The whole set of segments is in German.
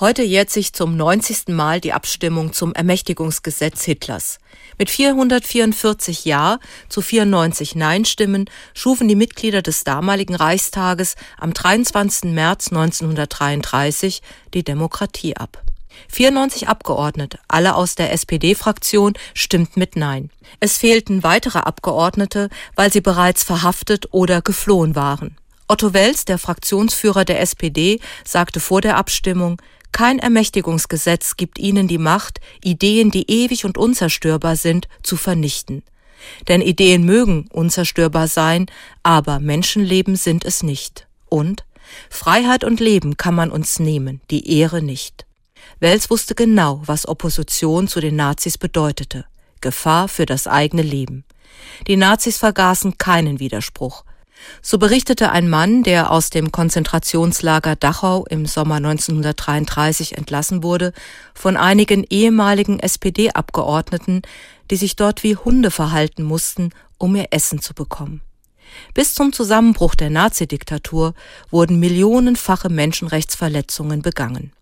Heute jährt sich zum 90. Mal die Abstimmung zum Ermächtigungsgesetz Hitlers. Mit 444 Ja zu 94 Nein-Stimmen schufen die Mitglieder des damaligen Reichstages am 23. März 1933 die Demokratie ab. 94 Abgeordnete, alle aus der SPD-Fraktion, stimmten mit Nein. Es fehlten weitere Abgeordnete, weil sie bereits verhaftet oder geflohen waren. Otto Wels, der Fraktionsführer der SPD, sagte vor der Abstimmung, kein Ermächtigungsgesetz gibt ihnen die Macht, Ideen, die ewig und unzerstörbar sind, zu vernichten. Denn Ideen mögen unzerstörbar sein, aber Menschenleben sind es nicht. Und Freiheit und Leben kann man uns nehmen, die Ehre nicht. Wels wusste genau, was Opposition zu den Nazis bedeutete. Gefahr für das eigene Leben. Die Nazis vergaßen keinen Widerspruch. So berichtete ein Mann, der aus dem Konzentrationslager Dachau im Sommer 1933 entlassen wurde, von einigen ehemaligen SPD-Abgeordneten, die sich dort wie Hunde verhalten mussten, um ihr Essen zu bekommen. Bis zum Zusammenbruch der Nazidiktatur wurden millionenfache Menschenrechtsverletzungen begangen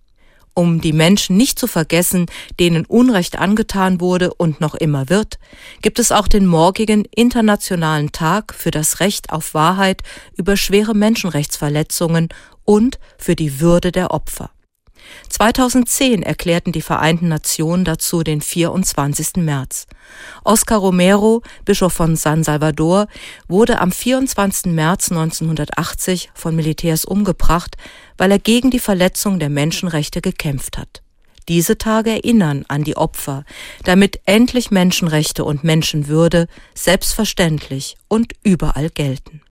um die Menschen nicht zu vergessen, denen Unrecht angetan wurde und noch immer wird, gibt es auch den morgigen Internationalen Tag für das Recht auf Wahrheit über schwere Menschenrechtsverletzungen und für die Würde der Opfer. 2010 erklärten die Vereinten Nationen dazu den 24. März. Oscar Romero, Bischof von San Salvador, wurde am 24. März 1980 von Militärs umgebracht, weil er gegen die Verletzung der Menschenrechte gekämpft hat. Diese Tage erinnern an die Opfer, damit endlich Menschenrechte und Menschenwürde selbstverständlich und überall gelten.